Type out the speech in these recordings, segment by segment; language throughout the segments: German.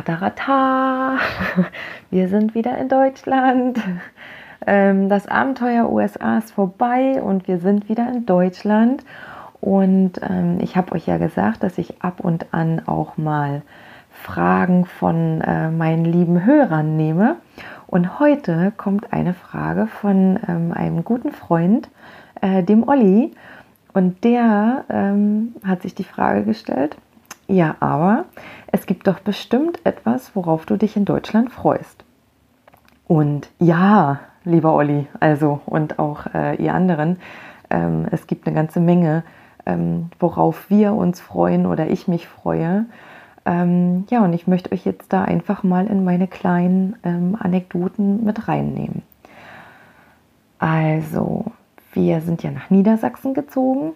Tatarata, wir sind wieder in Deutschland. Ähm, das Abenteuer USA ist vorbei und wir sind wieder in Deutschland. Und ähm, ich habe euch ja gesagt, dass ich ab und an auch mal Fragen von äh, meinen lieben Hörern nehme. Und heute kommt eine Frage von ähm, einem guten Freund, äh, dem Olli. Und der hat sich die Frage gestellt, ja, aber es gibt doch bestimmt etwas, worauf du dich in Deutschland freust. Und ja, lieber Olli, also und auch äh, ihr anderen, ähm, es gibt eine ganze Menge, ähm, worauf wir uns freuen oder ich mich freue. Ähm, ja, und ich möchte euch jetzt da einfach mal in meine kleinen ähm, Anekdoten mit reinnehmen. Also, wir sind ja nach Niedersachsen gezogen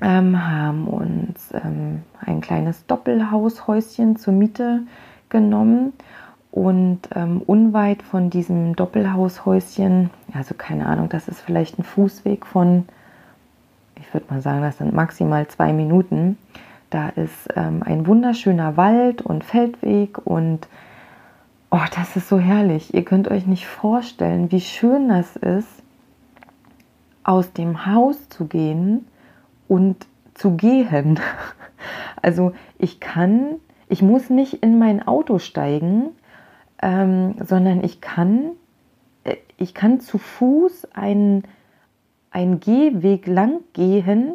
ähm, haben uns ähm, ein kleines Doppelhaushäuschen zur Miete genommen und ähm, unweit von diesem Doppelhaushäuschen, also keine Ahnung, das ist vielleicht ein Fußweg von, ich würde mal sagen, das sind maximal zwei Minuten. Da ist ähm, ein wunderschöner Wald und Feldweg und oh, das ist so herrlich. Ihr könnt euch nicht vorstellen, wie schön das ist, aus dem Haus zu gehen und zu gehen. Also ich kann, ich muss nicht in mein Auto steigen, ähm, sondern ich kann, äh, ich kann zu Fuß einen, einen Gehweg lang gehen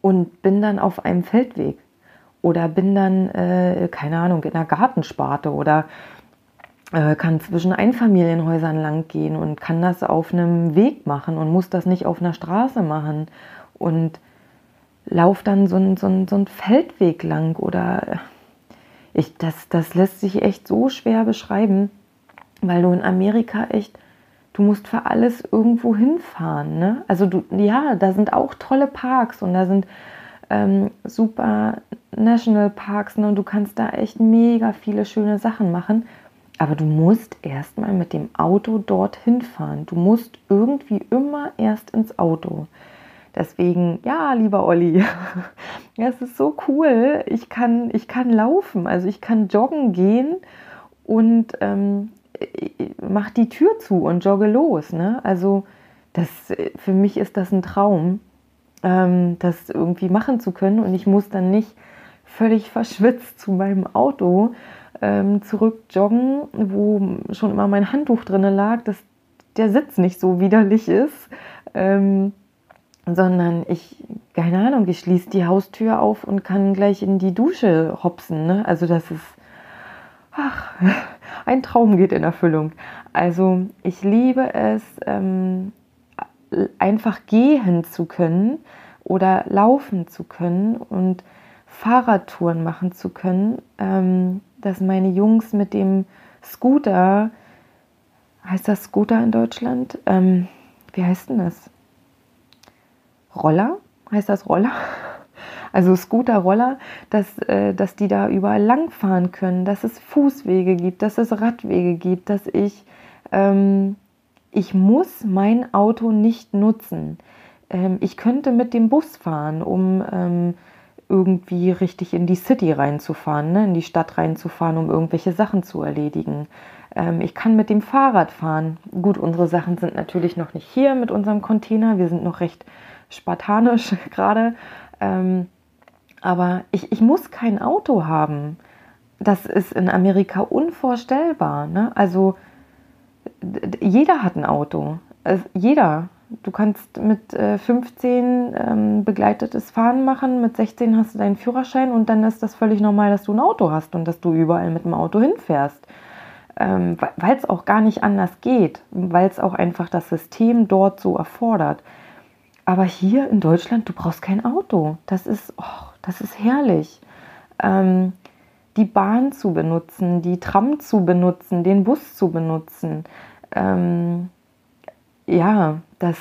und bin dann auf einem Feldweg oder bin dann, äh, keine Ahnung, in einer Gartensparte oder äh, kann zwischen Einfamilienhäusern lang gehen und kann das auf einem Weg machen und muss das nicht auf einer Straße machen und laufe dann so einen so so ein Feldweg lang oder ich, das, das lässt sich echt so schwer beschreiben, weil du in Amerika echt, du musst für alles irgendwo hinfahren. Ne? Also du, ja, da sind auch tolle Parks und da sind ähm, super Nationalparks ne? und du kannst da echt mega viele schöne Sachen machen. Aber du musst erstmal mit dem Auto dorthin fahren. Du musst irgendwie immer erst ins Auto. Deswegen, ja, lieber Olli, ja, es ist so cool. Ich kann, ich kann laufen, also ich kann joggen gehen und ähm, mach die Tür zu und jogge los. Ne? Also das, für mich ist das ein Traum, ähm, das irgendwie machen zu können und ich muss dann nicht völlig verschwitzt zu meinem Auto ähm, zurück joggen, wo schon immer mein Handtuch drin lag, dass der Sitz nicht so widerlich ist. Ähm, sondern ich, keine Ahnung, ich schließe die Haustür auf und kann gleich in die Dusche hopsen. Ne? Also das ist, ach, ein Traum geht in Erfüllung. Also ich liebe es, ähm, einfach gehen zu können oder laufen zu können und Fahrradtouren machen zu können, ähm, dass meine Jungs mit dem Scooter, heißt das Scooter in Deutschland? Ähm, wie heißt denn das? Roller, heißt das Roller? Also Scooter-Roller, dass, äh, dass die da überall langfahren können, dass es Fußwege gibt, dass es Radwege gibt, dass ich, ähm, ich muss mein Auto nicht nutzen. Ähm, ich könnte mit dem Bus fahren, um ähm, irgendwie richtig in die City reinzufahren, ne? in die Stadt reinzufahren, um irgendwelche Sachen zu erledigen. Ähm, ich kann mit dem Fahrrad fahren. Gut, unsere Sachen sind natürlich noch nicht hier mit unserem Container. Wir sind noch recht spartanisch gerade. Ähm, aber ich, ich muss kein Auto haben. Das ist in Amerika unvorstellbar. Ne? Also jeder hat ein Auto. Also, jeder. Du kannst mit äh, 15 ähm, begleitetes Fahren machen, mit 16 hast du deinen Führerschein und dann ist das völlig normal, dass du ein Auto hast und dass du überall mit dem Auto hinfährst. Ähm, weil es auch gar nicht anders geht, weil es auch einfach das System dort so erfordert. Aber hier in Deutschland, du brauchst kein Auto. Das ist, oh, das ist herrlich. Ähm, die Bahn zu benutzen, die Tram zu benutzen, den Bus zu benutzen. Ähm, ja, das,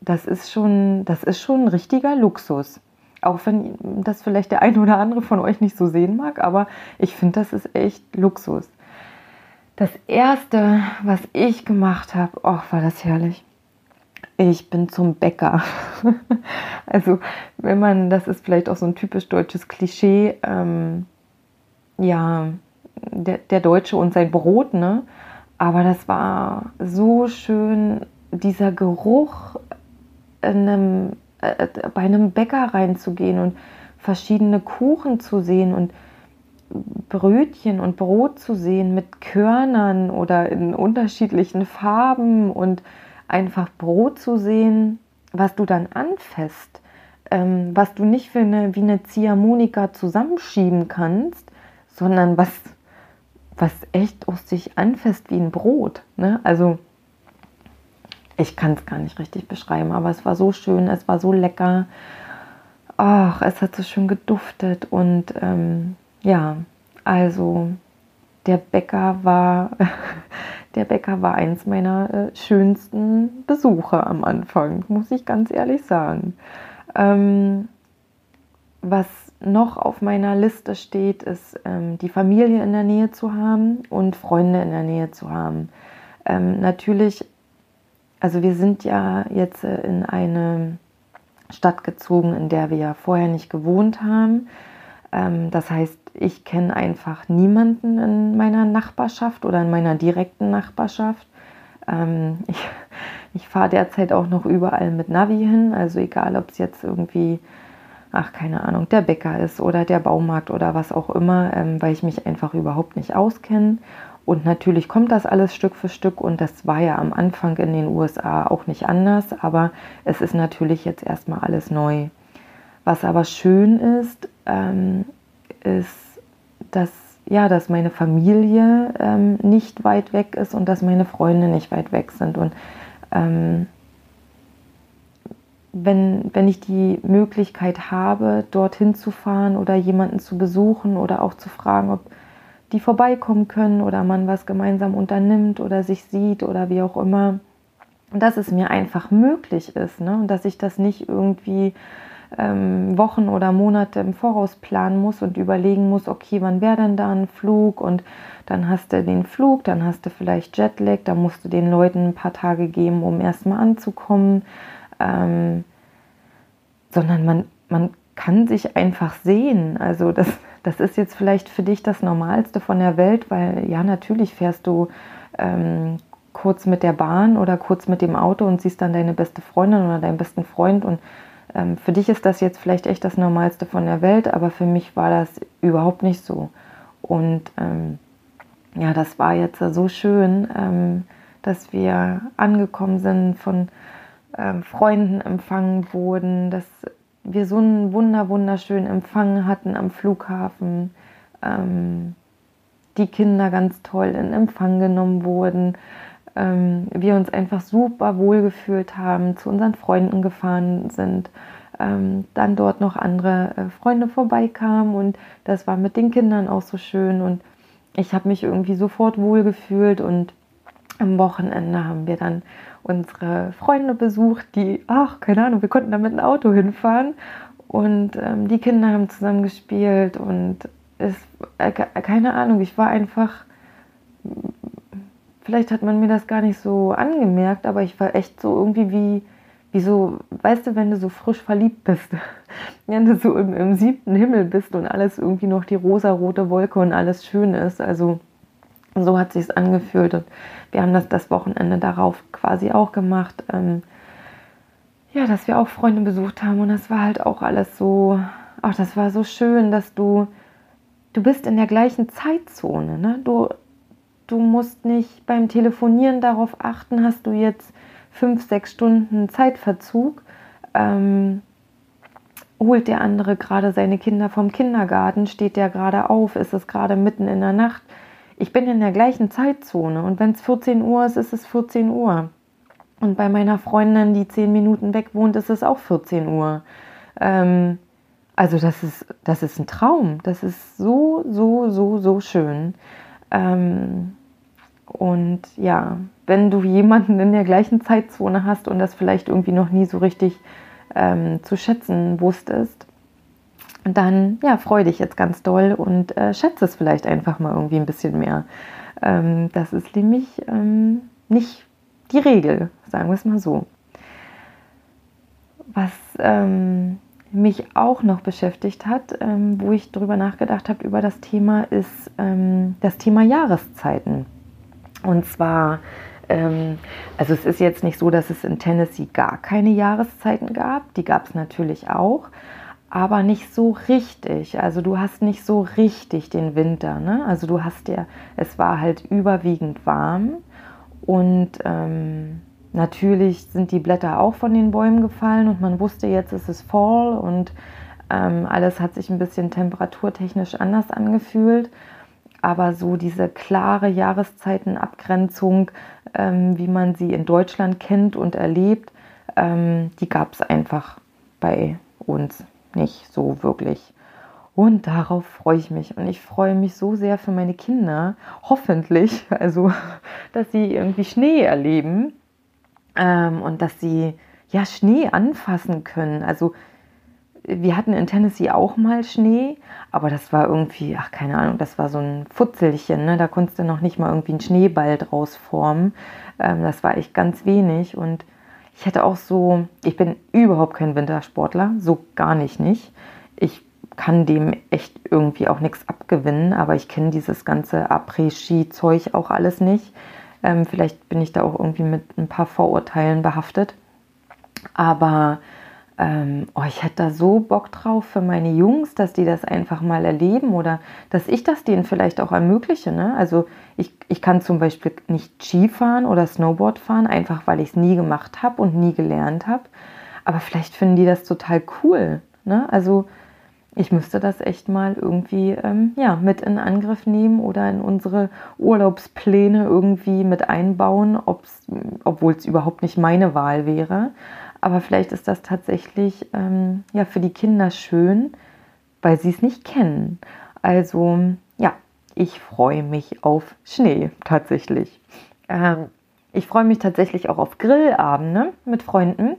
das, ist schon, das ist schon ein richtiger Luxus. Auch wenn das vielleicht der eine oder andere von euch nicht so sehen mag, aber ich finde, das ist echt Luxus. Das erste, was ich gemacht habe, oh, war das herrlich. Ich bin zum Bäcker. also, wenn man, das ist vielleicht auch so ein typisch deutsches Klischee, ähm, ja, der, der Deutsche und sein Brot, ne? Aber das war so schön, dieser Geruch einem, äh, bei einem Bäcker reinzugehen und verschiedene Kuchen zu sehen und Brötchen und Brot zu sehen mit Körnern oder in unterschiedlichen Farben und einfach Brot zu sehen, was du dann anfasst, ähm, was du nicht für eine, wie eine Ziehharmonika zusammenschieben kannst, sondern was, was echt aus sich anfasst wie ein Brot. Ne? Also ich kann es gar nicht richtig beschreiben, aber es war so schön, es war so lecker. Ach, es hat so schön geduftet und ähm, ja, also der Bäcker war der Bäcker war eins meiner äh, schönsten Besuche am Anfang, muss ich ganz ehrlich sagen. Ähm, was noch auf meiner Liste steht, ist ähm, die Familie in der Nähe zu haben und Freunde in der Nähe zu haben. Ähm, natürlich, also wir sind ja jetzt äh, in eine Stadt gezogen, in der wir ja vorher nicht gewohnt haben. Ähm, das heißt, ich kenne einfach niemanden in meiner Nachbarschaft oder in meiner direkten Nachbarschaft. Ähm, ich, ich fahre derzeit auch noch überall mit Navi hin, also egal, ob es jetzt irgendwie, ach keine Ahnung, der Bäcker ist oder der Baumarkt oder was auch immer, ähm, weil ich mich einfach überhaupt nicht auskenne. Und natürlich kommt das alles Stück für Stück und das war ja am Anfang in den USA auch nicht anders, aber es ist natürlich jetzt erstmal alles neu. Was aber schön ist, ähm, ist, dass, ja, dass meine Familie ähm, nicht weit weg ist und dass meine Freunde nicht weit weg sind. Und ähm, wenn, wenn ich die Möglichkeit habe, dorthin zu fahren oder jemanden zu besuchen oder auch zu fragen, ob die vorbeikommen können oder man was gemeinsam unternimmt oder sich sieht oder wie auch immer, dass es mir einfach möglich ist ne? und dass ich das nicht irgendwie ähm, Wochen oder Monate im Voraus planen muss und überlegen muss, okay, wann wäre denn da ein Flug und dann hast du den Flug, dann hast du vielleicht Jetlag, da musst du den Leuten ein paar Tage geben, um erstmal anzukommen, ähm, sondern man, man kann sich einfach sehen. Also das, das ist jetzt vielleicht für dich das Normalste von der Welt, weil ja, natürlich fährst du ähm, kurz mit der Bahn oder kurz mit dem Auto und siehst dann deine beste Freundin oder deinen besten Freund und für dich ist das jetzt vielleicht echt das Normalste von der Welt, aber für mich war das überhaupt nicht so. Und ähm, ja, das war jetzt so schön, ähm, dass wir angekommen sind, von ähm, Freunden empfangen wurden, dass wir so einen wunder wunderschönen Empfang hatten am Flughafen. Ähm, die Kinder ganz toll in Empfang genommen wurden ähm, wir uns einfach super wohl gefühlt haben, zu unseren Freunden gefahren sind, ähm, dann dort noch andere äh, Freunde vorbeikamen und das war mit den Kindern auch so schön und ich habe mich irgendwie sofort wohl gefühlt und am Wochenende haben wir dann unsere Freunde besucht, die, ach, keine Ahnung, wir konnten da mit dem Auto hinfahren und ähm, die Kinder haben zusammen gespielt und es, äh, keine Ahnung, ich war einfach vielleicht hat man mir das gar nicht so angemerkt, aber ich war echt so irgendwie wie, wie so, weißt du, wenn du so frisch verliebt bist, wenn du so im, im siebten Himmel bist und alles irgendwie noch die rosa-rote Wolke und alles schön ist. Also so hat sich angefühlt und wir haben das das Wochenende darauf quasi auch gemacht. Ähm, ja, dass wir auch Freunde besucht haben und das war halt auch alles so, ach, das war so schön, dass du, du bist in der gleichen Zeitzone, ne? Du Du musst nicht beim Telefonieren darauf achten, hast du jetzt fünf, sechs Stunden Zeitverzug. Ähm, holt der andere gerade seine Kinder vom Kindergarten, steht der gerade auf, ist es gerade mitten in der Nacht. Ich bin in der gleichen Zeitzone und wenn es 14 Uhr ist, ist es 14 Uhr. Und bei meiner Freundin, die zehn Minuten weg wohnt, ist es auch 14 Uhr. Ähm, Also das ist, das ist ein Traum. Das ist so, so, so, so schön. Ähm, und ja, wenn du jemanden in der gleichen Zeitzone hast und das vielleicht irgendwie noch nie so richtig ähm, zu schätzen wusstest, dann ja, freu dich jetzt ganz doll und äh, schätze es vielleicht einfach mal irgendwie ein bisschen mehr. Ähm, das ist nämlich ähm, nicht die Regel, sagen wir es mal so. Was ähm, mich auch noch beschäftigt hat, ähm, wo ich darüber nachgedacht habe, über das Thema, ist ähm, das Thema Jahreszeiten. Und zwar, ähm, also es ist jetzt nicht so, dass es in Tennessee gar keine Jahreszeiten gab, die gab es natürlich auch, aber nicht so richtig. Also du hast nicht so richtig den Winter. Ne? Also du hast ja, es war halt überwiegend warm und ähm, natürlich sind die Blätter auch von den Bäumen gefallen und man wusste jetzt, es ist Fall und ähm, alles hat sich ein bisschen temperaturtechnisch anders angefühlt. Aber so diese klare Jahreszeitenabgrenzung, ähm, wie man sie in Deutschland kennt und erlebt, ähm, die gab es einfach bei uns nicht so wirklich. Und darauf freue ich mich. Und ich freue mich so sehr für meine Kinder, hoffentlich, also, dass sie irgendwie Schnee erleben ähm, und dass sie ja Schnee anfassen können. Also, wir hatten in Tennessee auch mal Schnee, aber das war irgendwie, ach keine Ahnung, das war so ein Futzelchen, ne? da konntest du noch nicht mal irgendwie einen Schneeball draus formen. Ähm, das war echt ganz wenig und ich hätte auch so, ich bin überhaupt kein Wintersportler, so gar nicht nicht. Ich kann dem echt irgendwie auch nichts abgewinnen, aber ich kenne dieses ganze Après-Ski-Zeug auch alles nicht. Ähm, vielleicht bin ich da auch irgendwie mit ein paar Vorurteilen behaftet. Aber ähm, oh, ich hätte da so Bock drauf für meine Jungs, dass die das einfach mal erleben oder dass ich das denen vielleicht auch ermögliche. Ne? Also ich, ich kann zum Beispiel nicht Skifahren oder Snowboard fahren, einfach weil ich es nie gemacht habe und nie gelernt habe. Aber vielleicht finden die das total cool. Ne? Also ich müsste das echt mal irgendwie ähm, ja, mit in Angriff nehmen oder in unsere Urlaubspläne irgendwie mit einbauen, obwohl es überhaupt nicht meine Wahl wäre. Aber vielleicht ist das tatsächlich ähm, ja, für die Kinder schön, weil sie es nicht kennen. Also ja, ich freue mich auf Schnee tatsächlich. Ähm, ich freue mich tatsächlich auch auf Grillabende mit Freunden.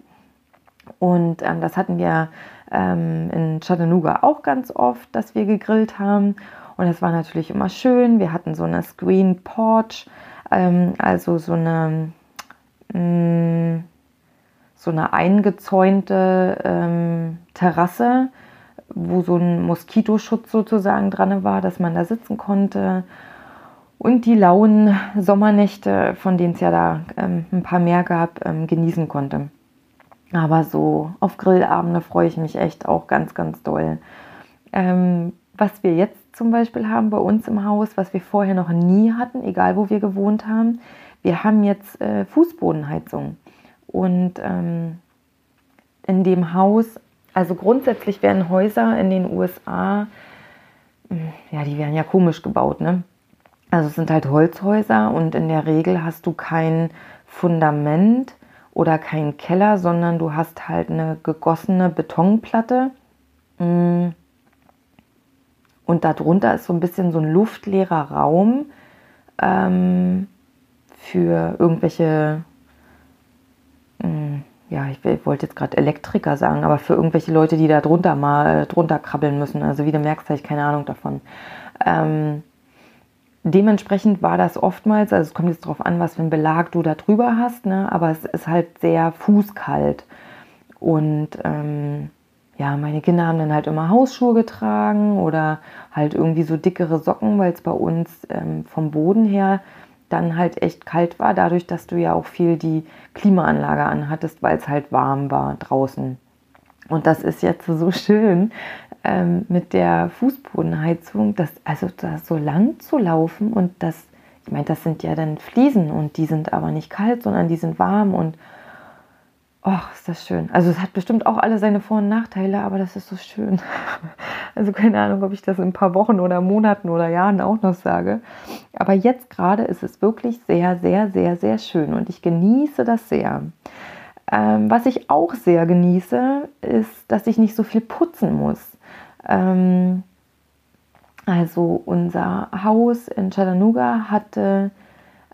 Und ähm, das hatten wir ähm, in Chattanooga auch ganz oft, dass wir gegrillt haben. Und das war natürlich immer schön. Wir hatten so eine Screen Porch, ähm, also so eine mh, mm, so eine eingezäunte ähm, Terrasse, wo so ein Moskitoschutz sozusagen dran war, dass man da sitzen konnte. Und die lauen Sommernächte, von denen es ja da ähm, ein paar mehr gab, ähm, genießen konnte. Aber so auf Grillabende freue ich mich echt auch ganz, ganz doll. Ähm, was wir jetzt zum Beispiel haben bei uns im Haus, was wir vorher noch nie hatten, egal wo wir gewohnt haben, wir haben jetzt äh, Fußbodenheizung. Und ähm, in dem Haus, also grundsätzlich werden Häuser in den USA, hm, ja, die werden ja komisch gebaut, ne? Also es sind halt Holzhäuser und in der Regel hast du kein Fundament oder keinen Keller, sondern du hast halt eine gegossene Betonplatte. Hm. Und darunter ist so ein bisschen so ein luftleerer Raum ähm, für irgendwelche hm, ja, ich, wollte jetzt gerade Elektriker sagen, aber für irgendwelche Leute, die da drunter mal drunter krabbeln müssen. Also wie du merkst, habe ich keine Ahnung davon. Ähm, dementsprechend war das oftmals, also es kommt jetzt darauf an, was für einen Belag du da drüber hast, ne? aber es ist halt sehr fußkalt. Und ähm, ja, meine Kinder haben dann halt immer Hausschuhe getragen oder halt irgendwie so dickere Socken, weil es bei uns ähm, vom Boden her dann halt echt kalt war, dadurch, dass du ja auch viel die Klimaanlage anhattest, weil es halt warm war draußen. Und das ist jetzt so schön ähm, mit der Fußbodenheizung, dass, also da so lang zu laufen und das, ich meine, das sind ja dann Fliesen und die sind aber nicht kalt, sondern die sind warm und ach, ist das schön. Also es hat bestimmt auch alle seine Vor- und Nachteile, aber das ist so schön. Also keine Ahnung, ob ich das in ein paar Wochen oder Monaten oder Jahren auch noch sage. Aber jetzt gerade ist es wirklich sehr, sehr, sehr, sehr schön und ich genieße das sehr. Ähm, was ich auch sehr genieße, ist, dass ich nicht so viel putzen muss. Ähm, also unser Haus in Chattanooga hatte,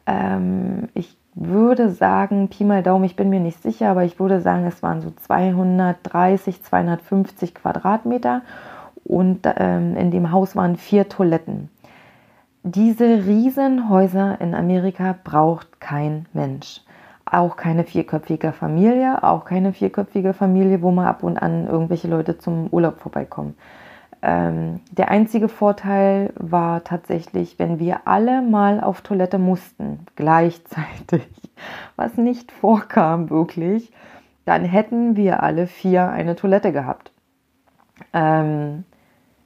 ähm, ich würde sagen, Pi mal Daumen, ich bin mir nicht sicher, aber ich würde sagen, es waren so 230, 250 Quadratmeter und ähm, in dem Haus waren vier Toiletten. Diese Riesenhäuser in Amerika braucht kein Mensch. Auch keine vierköpfige Familie, auch keine vierköpfige Familie, wo mal ab und an irgendwelche Leute zum Urlaub vorbeikommen. Ähm, der einzige Vorteil war tatsächlich, wenn wir alle mal auf Toilette mussten, gleichzeitig, was nicht vorkam wirklich, dann hätten wir alle vier eine Toilette gehabt. Ähm,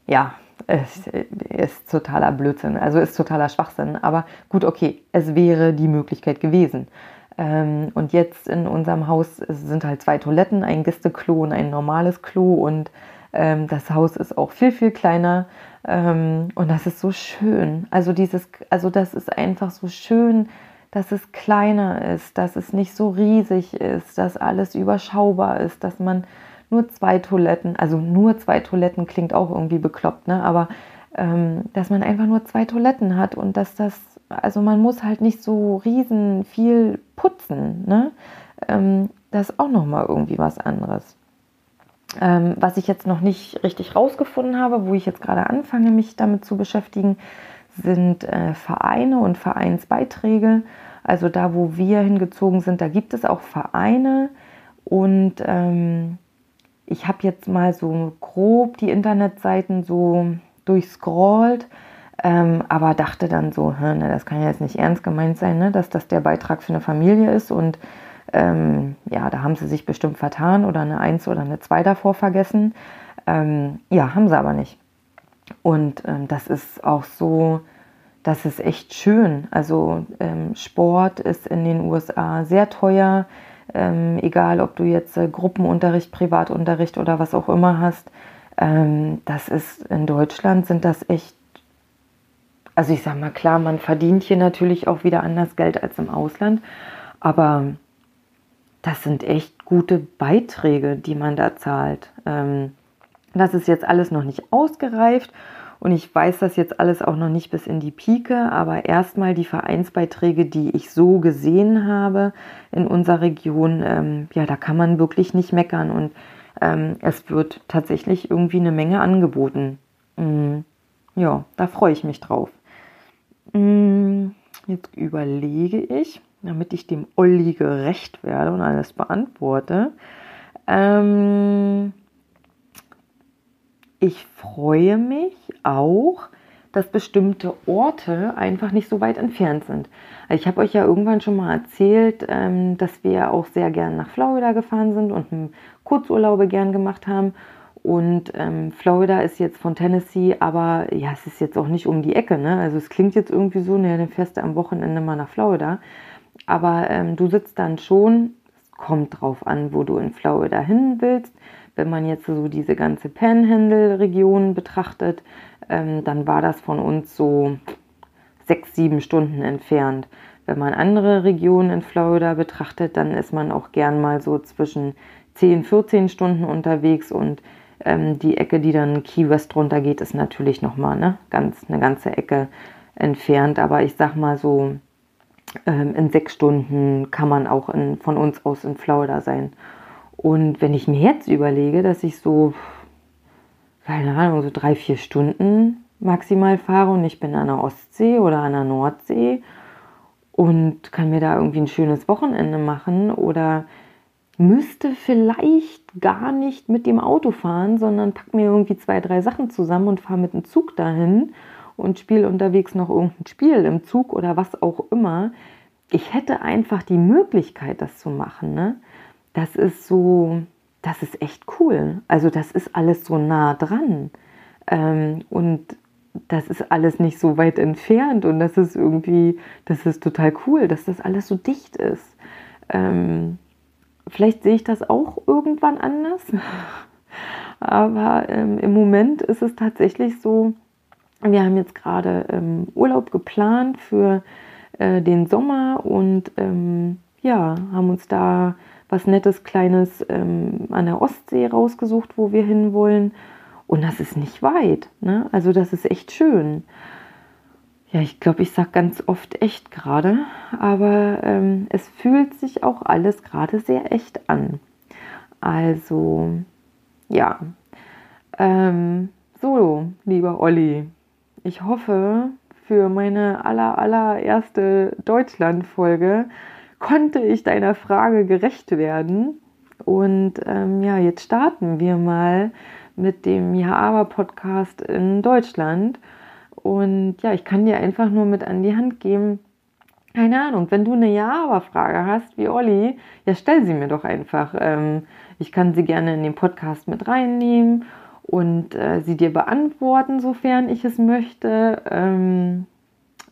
ja, es ist totaler Blödsinn, also ist totaler Schwachsinn, aber gut, okay, es wäre die Möglichkeit gewesen. Ähm, und jetzt in unserem Haus sind halt zwei Toiletten, ein Gästeklo und ein normales Klo und ähm, das Haus ist auch viel, viel kleiner ähm, und das ist so schön. Also dieses, also das ist einfach so schön, dass es kleiner ist, dass es nicht so riesig ist, dass alles überschaubar ist, dass man nur zwei Toiletten, also nur zwei Toiletten klingt auch irgendwie bekloppt, ne? aber ähm, dass man einfach nur zwei Toiletten hat und dass das, also man muss halt nicht so riesen viel putzen, ne? Ähm, das ist auch nochmal irgendwie was anderes. Ähm, was ich jetzt noch nicht richtig rausgefunden habe, wo ich jetzt gerade anfange, mich damit zu beschäftigen, sind äh, Vereine und Vereinsbeiträge. Also da, wo wir hingezogen sind, da gibt es auch Vereine. Und ähm, ich habe jetzt mal so grob die Internetseiten so durchscrollt, ähm, aber dachte dann so, ne, das kann ja jetzt nicht ernst gemeint sein, ne, dass das der Beitrag für eine Familie ist und ähm, ja, da haben sie sich bestimmt vertan oder eine Eins oder eine Zwei davor vergessen. Ähm, ja, haben sie aber nicht. Und ähm, das ist auch so, das ist echt schön. Also ähm, Sport ist in den USA sehr teuer, ähm, egal ob du jetzt äh, Gruppenunterricht, Privatunterricht oder was auch immer hast. Ähm, das ist in Deutschland sind das echt also ich sage mal klar, man verdient hier natürlich auch wieder anders Geld als im Ausland, aber das sind echt gute Beiträge, die man da zahlt. Ähm, das ist jetzt alles noch nicht ausgereift und ich weiß das jetzt alles auch noch nicht bis in die Pike, aber erstmal die Vereinsbeiträge, die ich so gesehen habe in unserer Region, ähm, ja, da kann man wirklich nicht meckern und ähm, es wird tatsächlich irgendwie eine Menge angeboten. Mhm. Ja, da freue ich mich drauf. Mhm. Jetzt überlege ich damit ich dem Olli gerecht werde und alles beantworte. Ähm, ich freue mich auch, dass bestimmte Orte einfach nicht so weit entfernt sind. Ich habe euch ja irgendwann schon mal erzählt, ähm, dass wir auch sehr gern nach Florida gefahren sind und Kurzurlaube gern gemacht haben. Und ähm, Florida ist jetzt von Tennessee, aber ja, es ist jetzt auch nicht um die Ecke. Ne? Also es klingt jetzt irgendwie so, ne, dann fährst du am Wochenende mal nach Florida. Aber ähm, du sitzt dann schon, es kommt drauf an, wo du in Florida hin willst. Wenn man jetzt so diese ganze Panhandle-Region betrachtet, ähm, dann war das von uns so sechs, sieben Stunden entfernt. Wenn man andere Regionen in Florida betrachtet, dann ist man auch gern mal so zwischen 10, 14 Stunden unterwegs und ähm, die Ecke, die dann Key West runtergeht, ist natürlich nochmal ne, ganz, eine ganze Ecke entfernt. Aber ich sag mal so in sechs Stunden kann man auch in, von uns aus in Florida sein. Und wenn ich mir jetzt überlege, dass ich so, keine Ahnung, so drei, vier Stunden maximal fahre und ich bin an der Ostsee oder an der Nordsee und kann mir da irgendwie ein schönes Wochenende machen oder müsste vielleicht gar nicht mit dem Auto fahren, sondern pack mir irgendwie zwei, drei Sachen zusammen und fahre mit dem Zug dahin und spiele unterwegs noch irgendein Spiel im Zug oder was auch immer. Ich hätte einfach die Möglichkeit, das zu machen. Ne? Das ist so, das ist echt cool. Also das ist alles so nah dran. Ähm, und das ist alles nicht so weit entfernt und das ist irgendwie, das ist total cool, dass das alles so dicht ist. Ähm, vielleicht sehe ich das auch irgendwann anders, aber ähm, im Moment ist es tatsächlich so, wir haben jetzt gerade ähm, Urlaub geplant für äh, den Sommer und ähm, ja, haben uns da was Nettes, Kleines ähm, an der Ostsee rausgesucht, wo wir hinwollen. Und das ist nicht weit. Ne? Also das ist echt schön. Ja, ich glaube, ich sage ganz oft echt gerade, aber ähm, es fühlt sich auch alles gerade sehr echt an. Also, ja. Ähm, so, lieber Olli, ich hoffe, für meine aller, allererste Deutschland-Folge konnte ich deiner Frage gerecht werden. Und ähm, ja, jetzt starten wir mal mit dem Ja-Aber-Podcast in Deutschland. Und ja, ich kann dir einfach nur mit an die Hand geben, keine Ahnung, wenn du eine Ja-Aber-Frage hast, wie Olli, ja, stell sie mir doch einfach. Ähm, ich kann sie gerne in den Podcast mit reinnehmen und äh, sie dir beantworten, sofern ich es möchte. Ähm,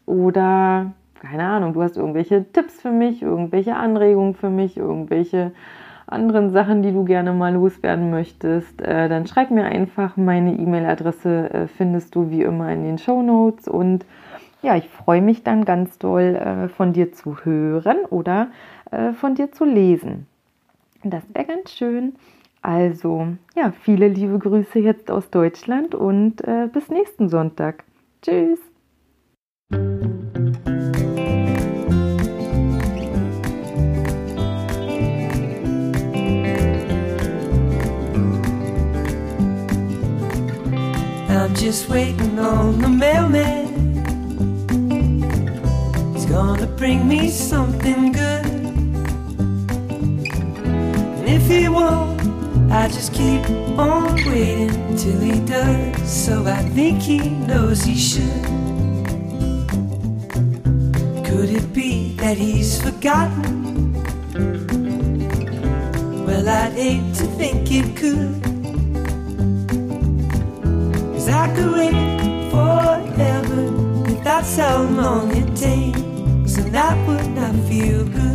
oder, keine Ahnung, du hast irgendwelche Tipps für mich, irgendwelche Anregungen für mich, irgendwelche anderen Sachen, die du gerne mal loswerden möchtest, äh, dann schreib mir einfach. Meine E-Mail-Adresse äh, findest du wie immer in den Show Notes. Und ja, ich freue mich dann ganz doll äh, von dir zu hören oder äh, von dir zu lesen. Das wäre ganz schön. Also, ja, viele liebe Grüße jetzt aus Deutschland und äh, bis nächsten Sonntag. Tschüss. I'm just waiting on the mailman. He's gonna bring me something good. And if he won't, I just keep on waiting till he does. So I think he knows he should. Could it be that he's forgotten? Well, I'd hate to think it could. Cause I could wait forever if that's how long it takes, and that would not feel good.